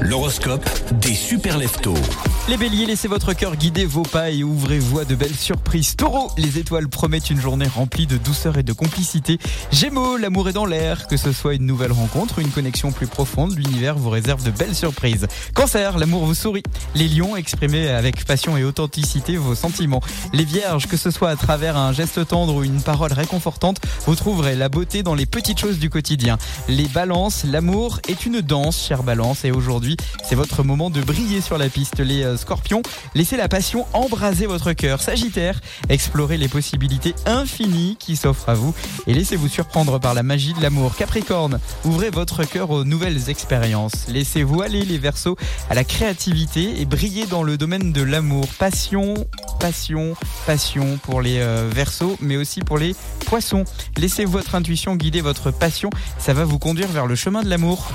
L'horoscope des super leftos. Les béliers, laissez votre cœur guider vos pas et ouvrez-vous à de belles surprises. Taureau, les étoiles promettent une journée remplie de douceur et de complicité. Gémeaux, l'amour est dans l'air. Que ce soit une nouvelle rencontre ou une connexion plus profonde, l'univers vous réserve de belles surprises. Cancer, l'amour vous sourit. Les lions, exprimez avec passion et authenticité vos sentiments. Les vierges, que ce soit à travers un geste tendre ou une parole réconfortante, vous trouverez la beauté dans les petites choses du quotidien. Les balances, l'amour est une danse, chère balance, et aujourd'hui, c'est votre moment de briller sur la piste. Les euh, scorpions, laissez la passion embraser votre cœur. Sagittaire, explorez les possibilités infinies qui s'offrent à vous et laissez-vous surprendre par la magie de l'amour. Capricorne, ouvrez votre cœur aux nouvelles expériences. Laissez-vous aller les versos à la créativité et brillez dans le domaine de l'amour. Passion, passion, passion pour les euh, versos, mais aussi pour les poissons. Laissez votre intuition guider votre passion, ça va vous conduire vers le chemin de l'amour.